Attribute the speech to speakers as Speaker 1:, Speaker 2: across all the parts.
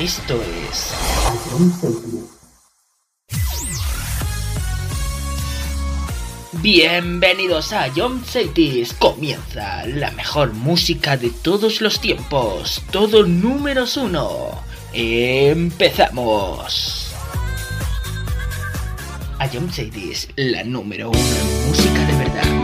Speaker 1: Esto es... Bienvenidos a John Cities. Comienza la mejor música de todos los tiempos. Todo números uno. Empezamos. A John Cities, la número uno en música de verdad.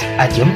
Speaker 2: gracias a
Speaker 3: John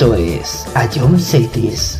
Speaker 1: Esto es John Cities.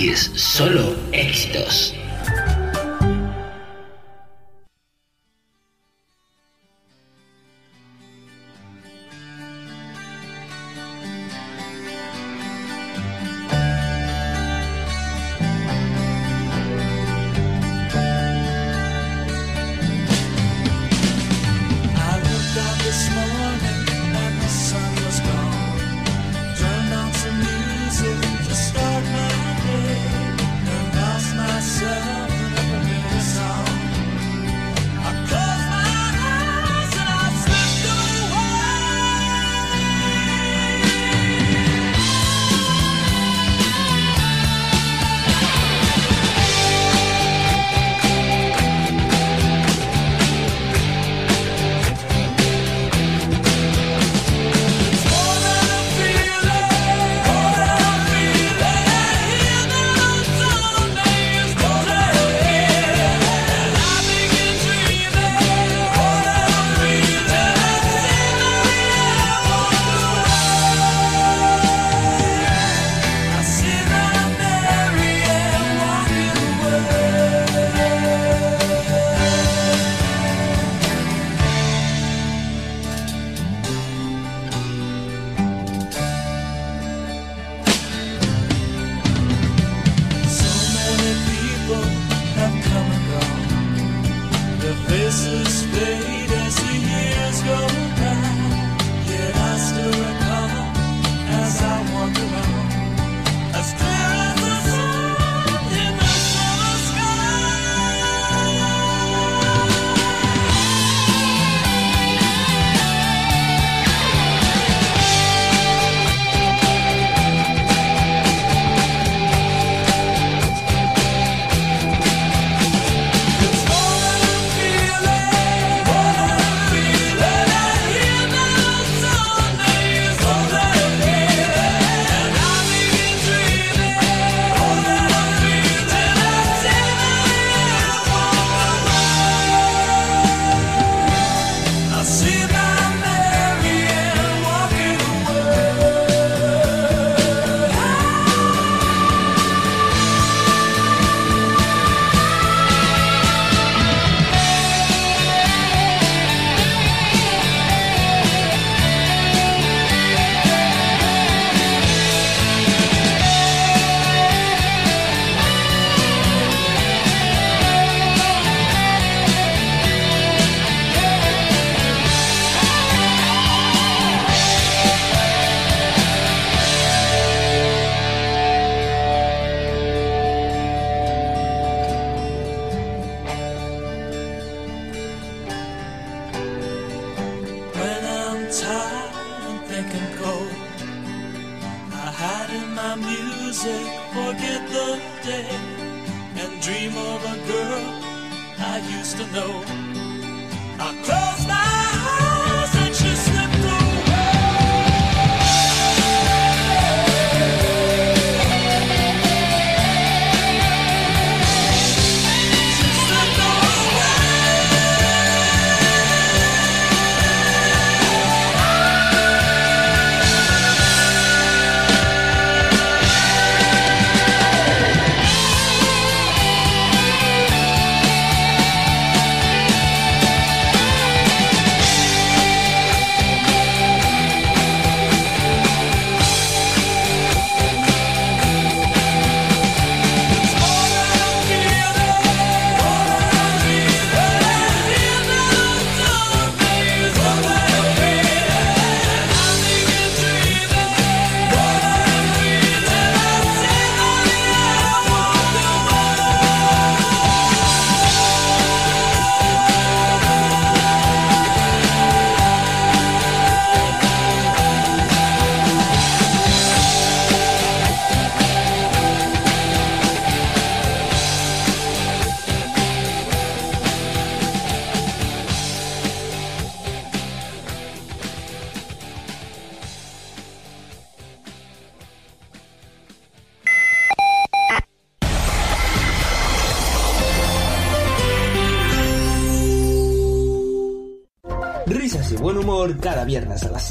Speaker 4: Cities, solo éxitos.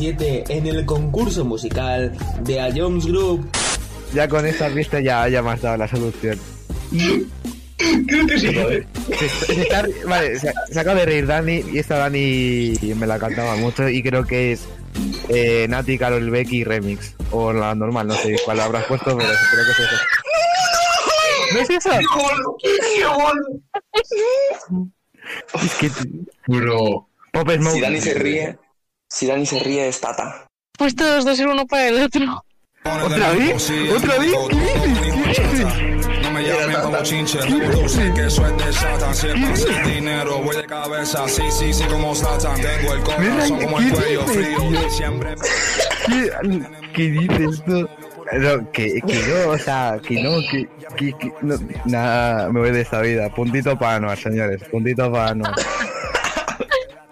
Speaker 5: 7 en el concurso musical de A Jones Group.
Speaker 6: Ya con esta pista ya, ya me has dado la solución.
Speaker 7: Creo que sí.
Speaker 6: Se, se está- vale, se, se acaba de reír Dani y esta Dani me la cantaba mucho y creo que es eh, Nati, Carol Becky Remix. O la normal, no sé cuál habrás puesto, pero creo que es eso. ¿No es eso? Es que...
Speaker 7: Bro.
Speaker 6: Pop Smoke.
Speaker 8: Si Dani se ríe, si Dani se ríe es Tata.
Speaker 9: Pues todos dos uno para el otro.
Speaker 6: ¿Otra vez? ¿Otra vez? ¿Qué dices? ¿Qué dices?
Speaker 10: No me llamen como chinche, sé que eso es de Satan. Si es pasa el dinero, voy de cabeza. Sí, sí, sí, como Satan. Tengo el corazón como el cuello frío. Siempre.
Speaker 6: ¿Qué, qué dices tú? No, que, que no, o sea, que no, que, que, que no, nada, me voy de esta vida. Puntito para Anuar, señores, puntito para Anuar.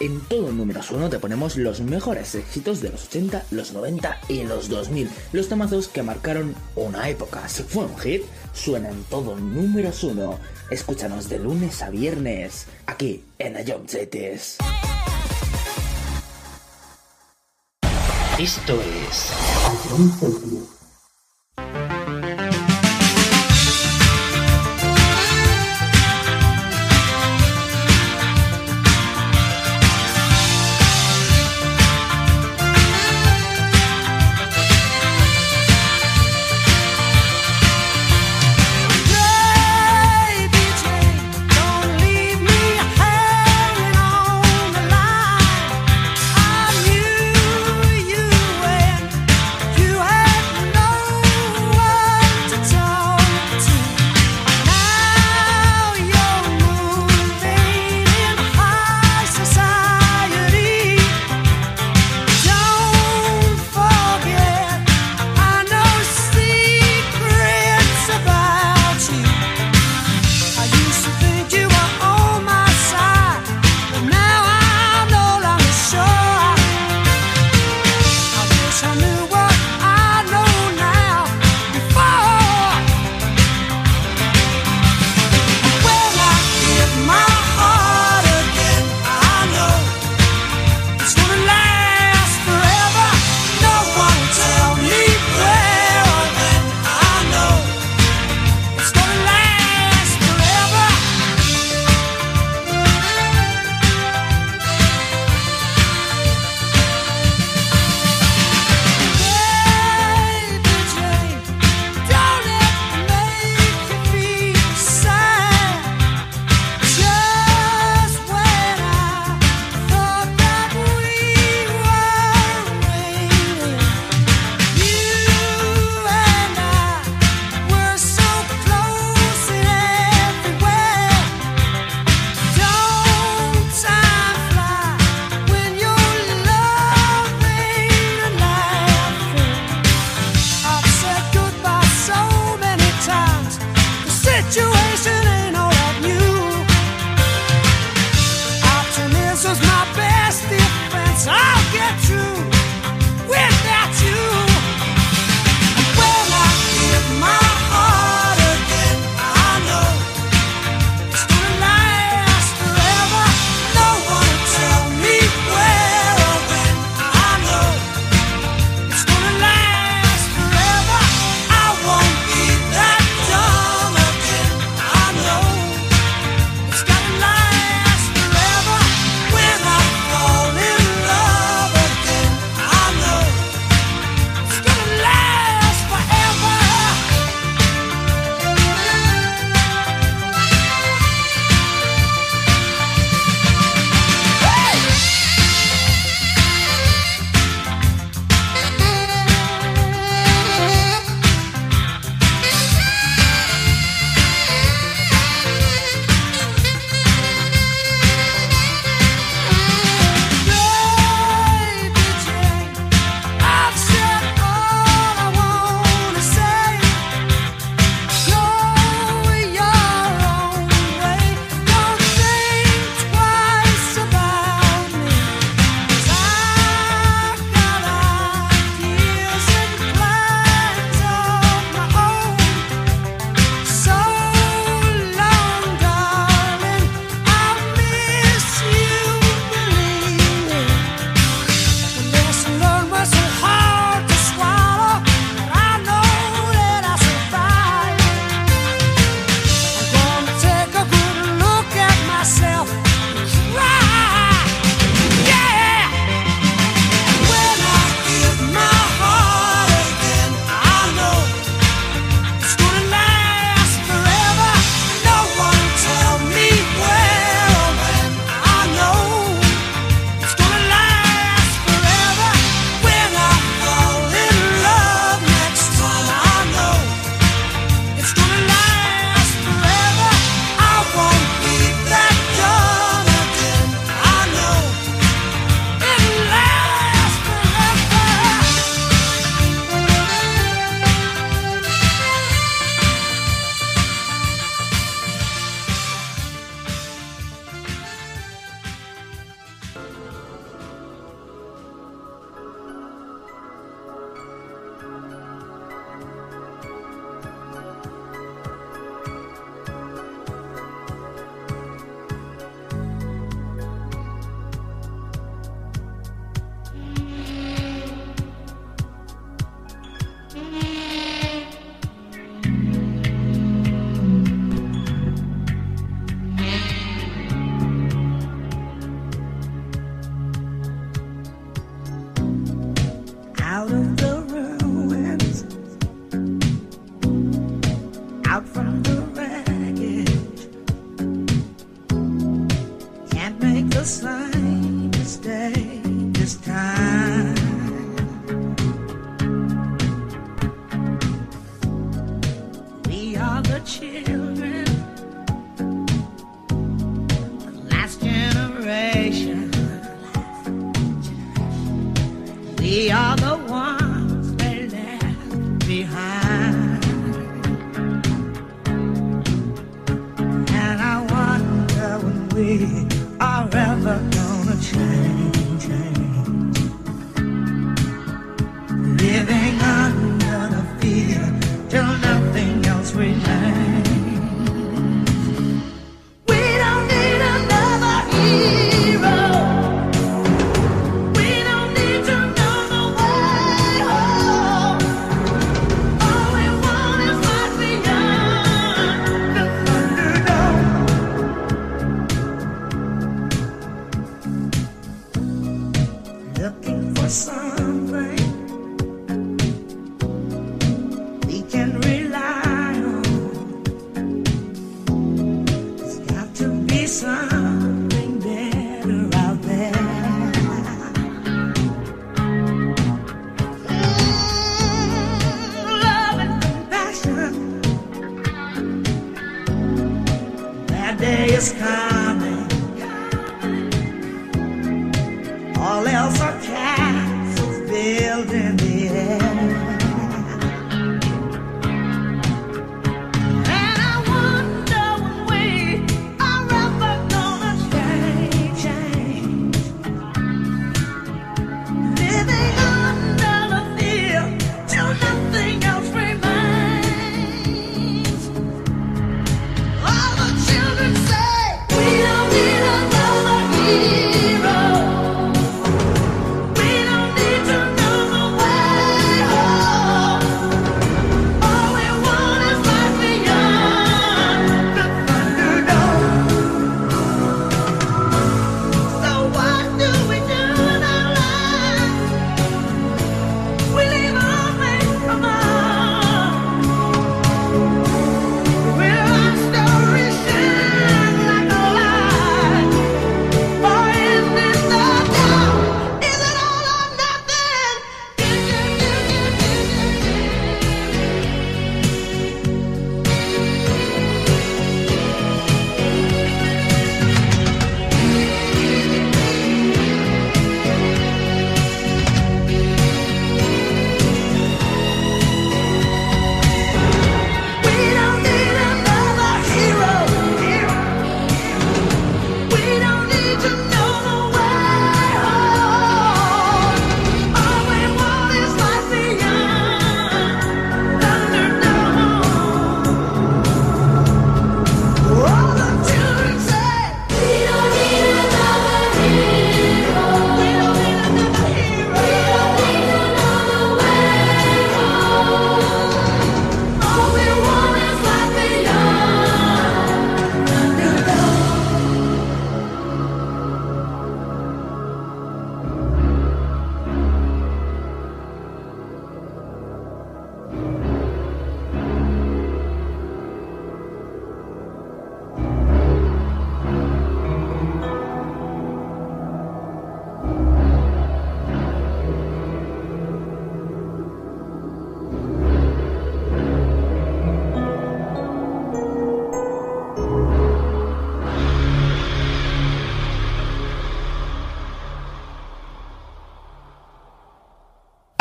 Speaker 5: En todo números uno te ponemos los mejores éxitos de los 80, los 90 y los 2000. Los temazos que marcaron una época. Si fue un hit, suena en todo números uno. Escúchanos de lunes a viernes, aquí en Cities.
Speaker 4: Esto es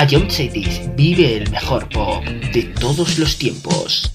Speaker 4: Jump Cities vive el mejor pop de todos los tiempos.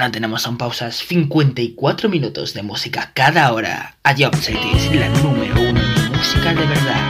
Speaker 3: ahora
Speaker 4: tenemos en pausas 54 minutos de música cada hora. A Job la número uno en música de verdad.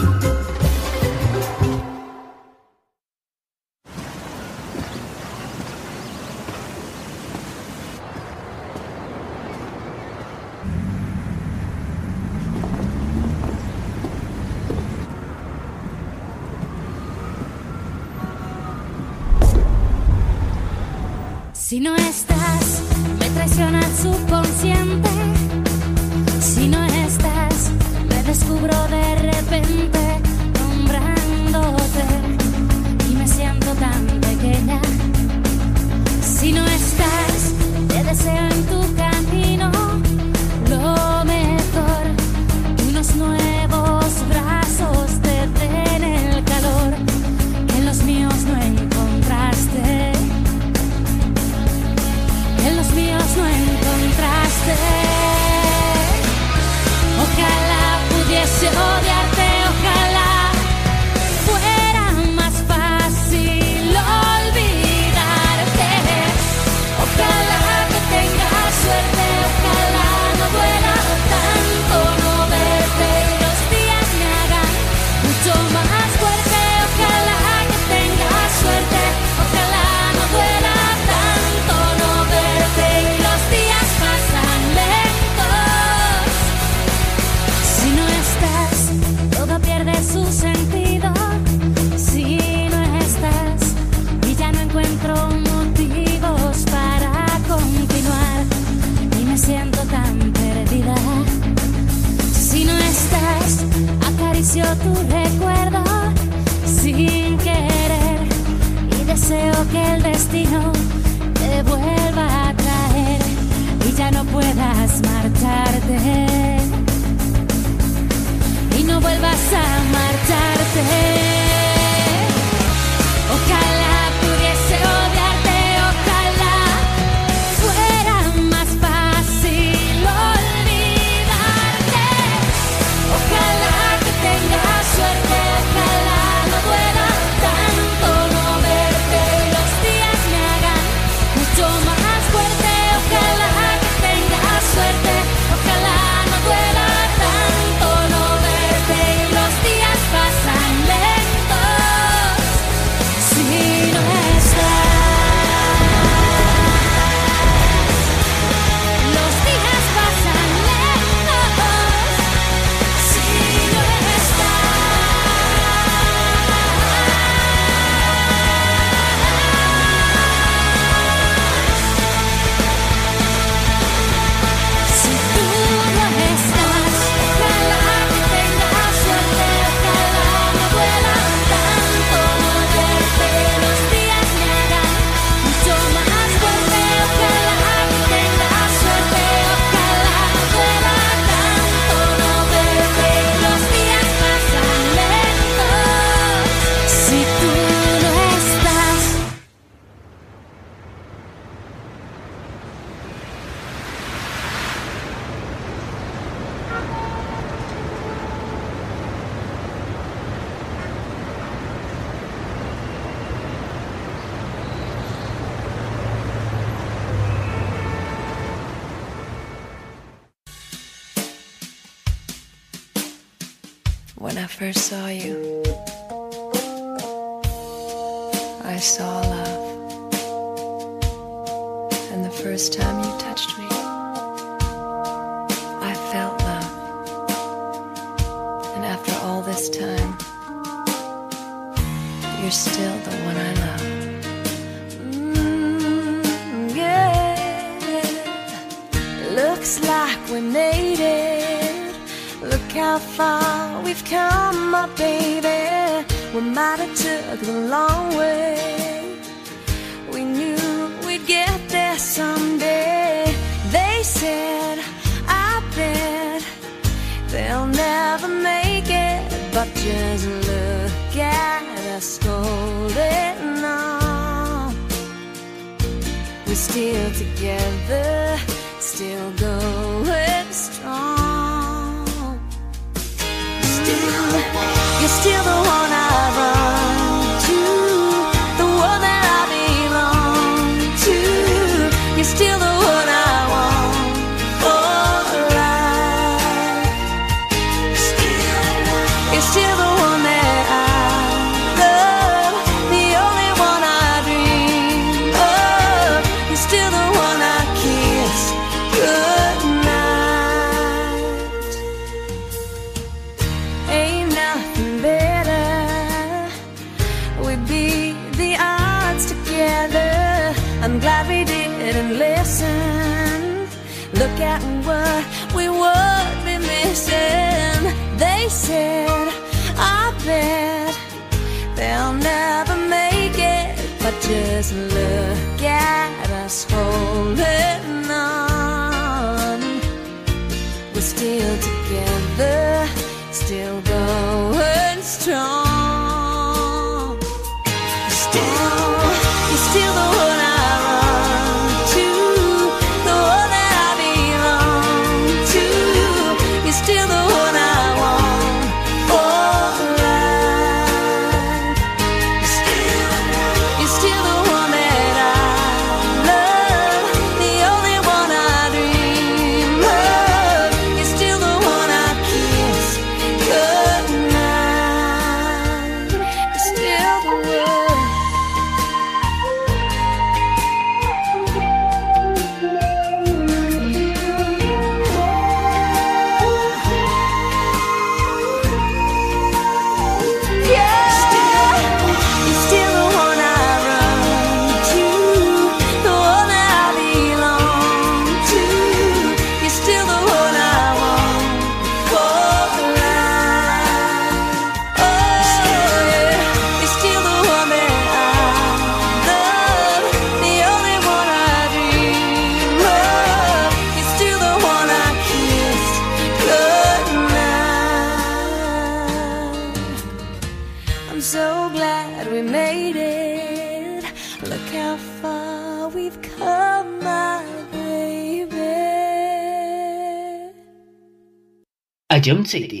Speaker 11: A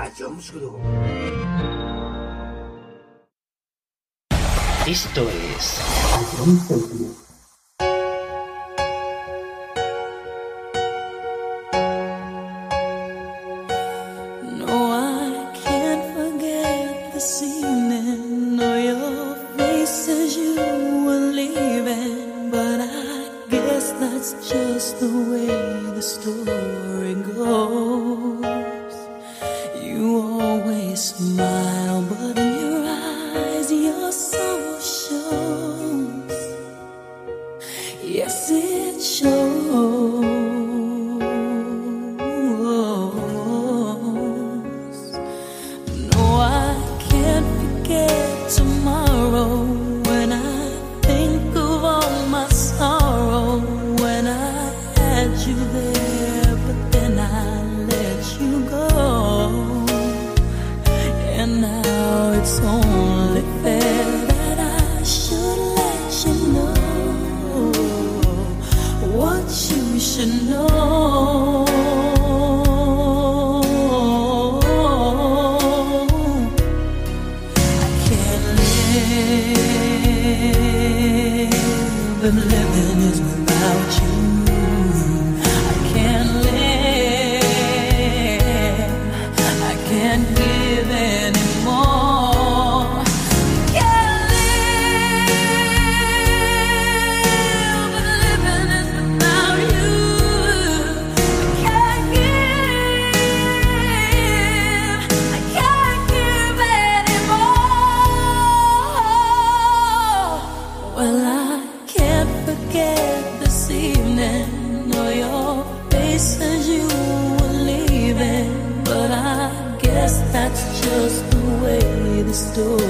Speaker 5: a Jones Group.
Speaker 4: Esto es.
Speaker 5: A Jones
Speaker 12: Group.
Speaker 13: do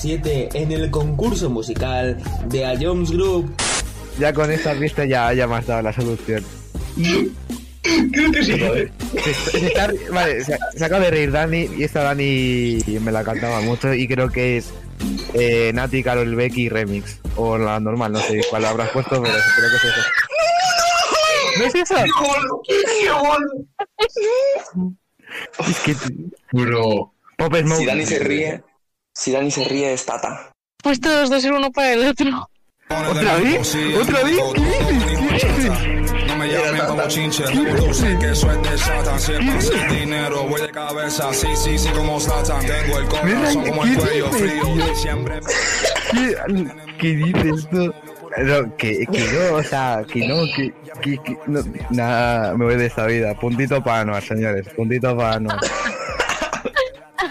Speaker 5: 7 en el concurso musical de A Jones Group.
Speaker 6: Ya con esta pista ya, ya me has dado la solución.
Speaker 14: Creo que sí. Vale,
Speaker 6: se, se, está, vale se, se, acaba de reír Dani y esta Dani me la cantaba mucho y creo que es eh, Nati, Carol Becky Remix. O la normal, no sé cuál habrás puesto, pero creo que es eso. ¿No es eso? Es que...
Speaker 14: Bro.
Speaker 6: Pop Smoke.
Speaker 8: Si Dani se ríe... Zidane se ríe pues de Stata.
Speaker 15: Pues todos dos ser uno para el otro.
Speaker 6: ¿Otra vez? ¿Otra vez? ¿Qué dices? ¿Qué dices?
Speaker 10: me llamen como chinche. Dulce que soy de Satan. Siempre dinero, voy de cabeza. Sí, sí, sí, como Satan. Tengo el corazón como el cuello frío. Siempre.
Speaker 6: ¿Qué dices tú? Que no, o sea, que no, que, que, que no, nada, me voy de esta vida. Puntito para Anuar, señores, puntito para Anuar.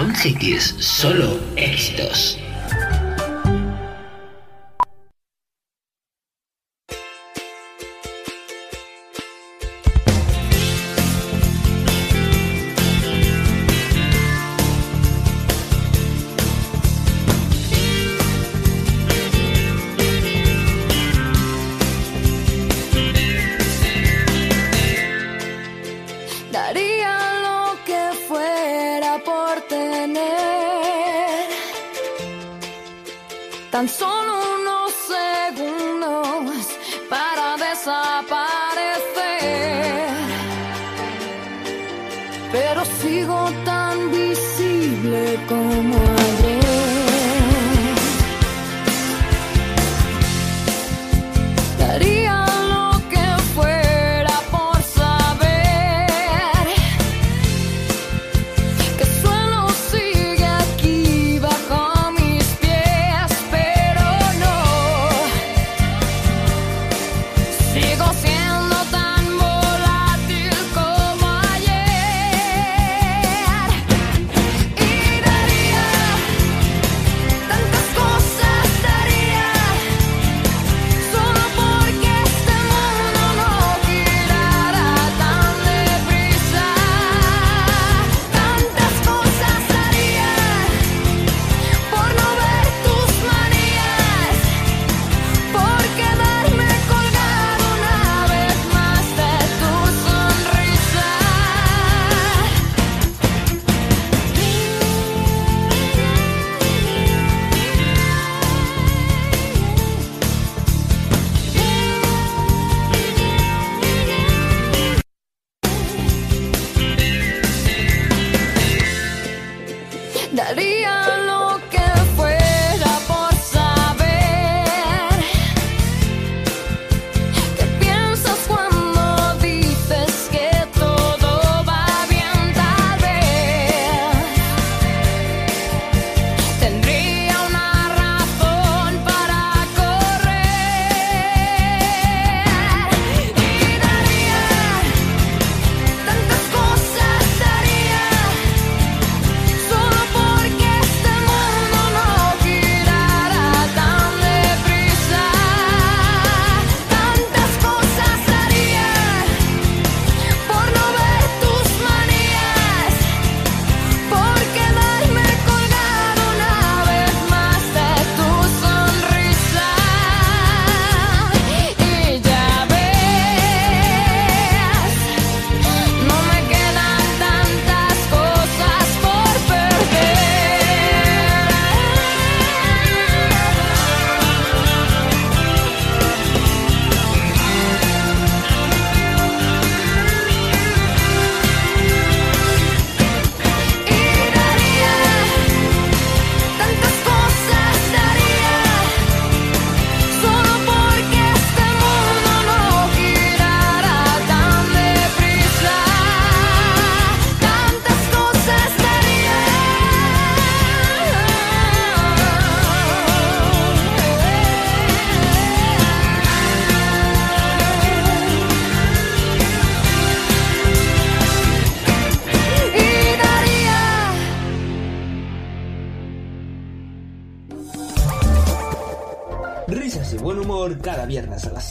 Speaker 4: Aún si solo éxitos.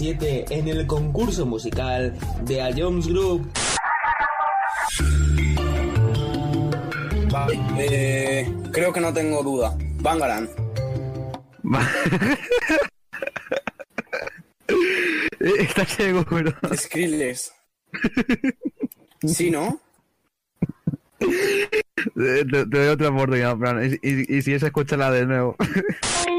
Speaker 5: 7 en el concurso musical de A Jones Group.
Speaker 16: Eh, creo que no tengo duda. Bangaran.
Speaker 6: ¿Estás seguro?
Speaker 16: Skrillex. ¿Sí, no?
Speaker 6: Te, te doy otra oportunidad, Fran. Y, y- y si es, escúchala de nuevo.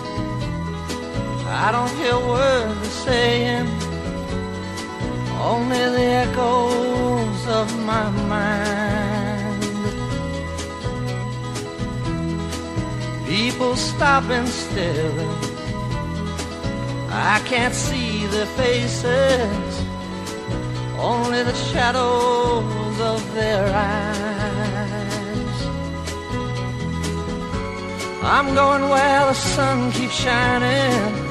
Speaker 4: I don't hear words they're saying, only the echoes of my mind. People stopping still. I can't see their faces, only the shadows of their eyes. I'm going where the sun keeps shining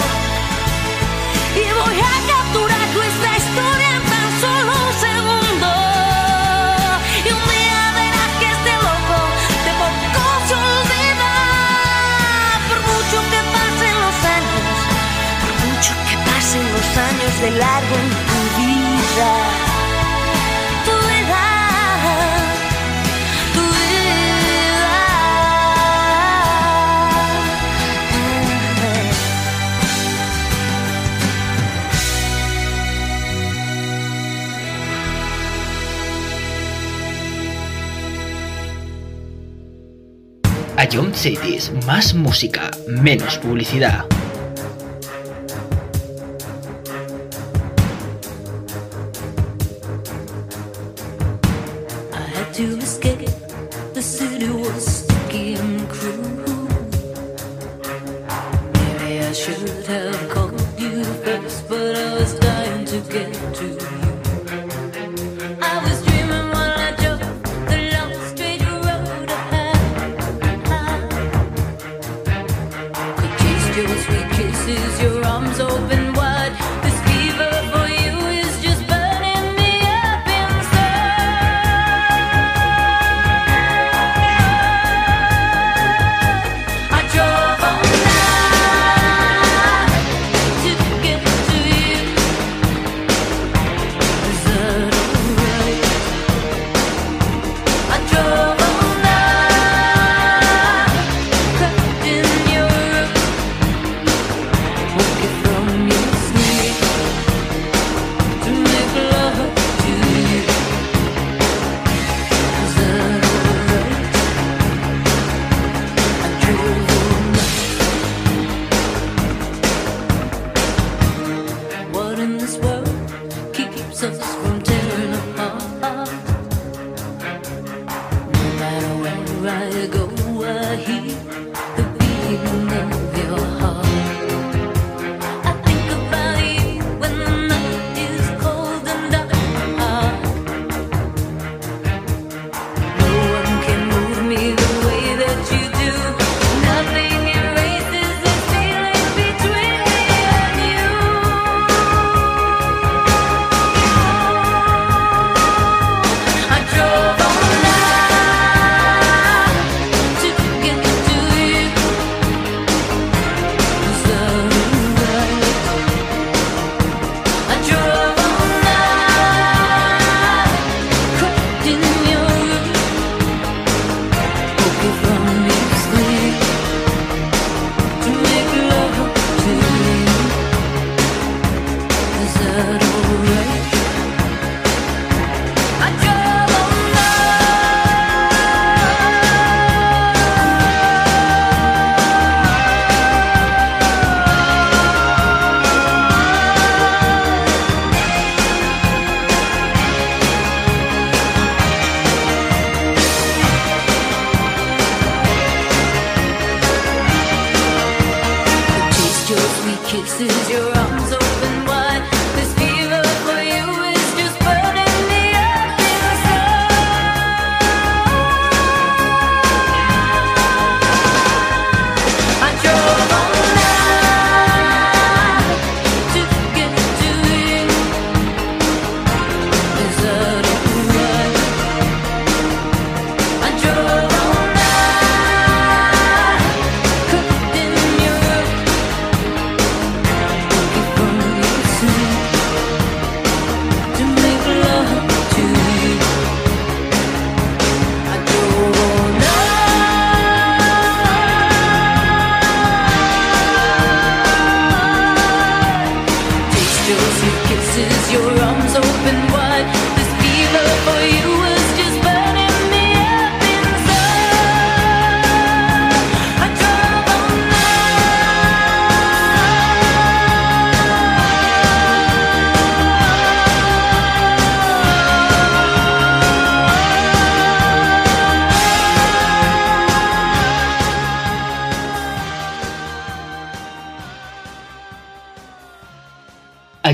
Speaker 5: de largo en tu vida. Tu vida, tu
Speaker 17: Cities, más música, menos publicidad.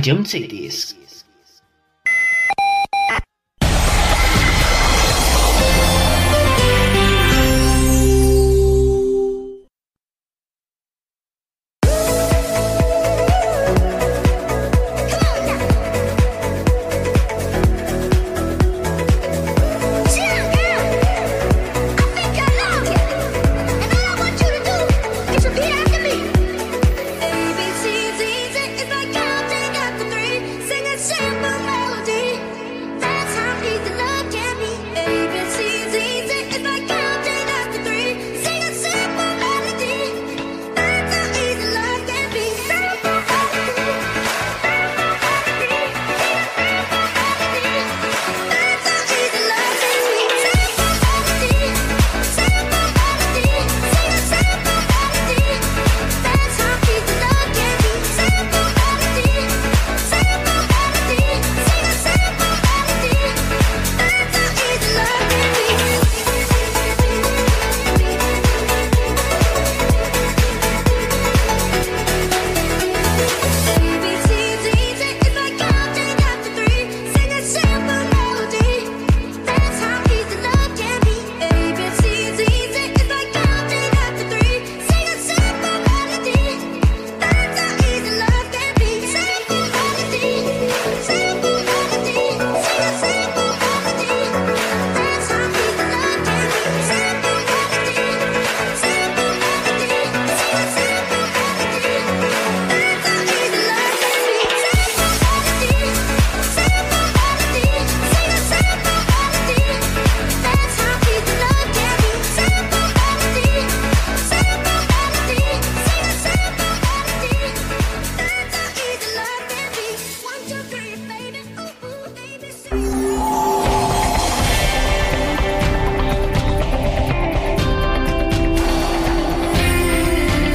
Speaker 5: A Jump Cities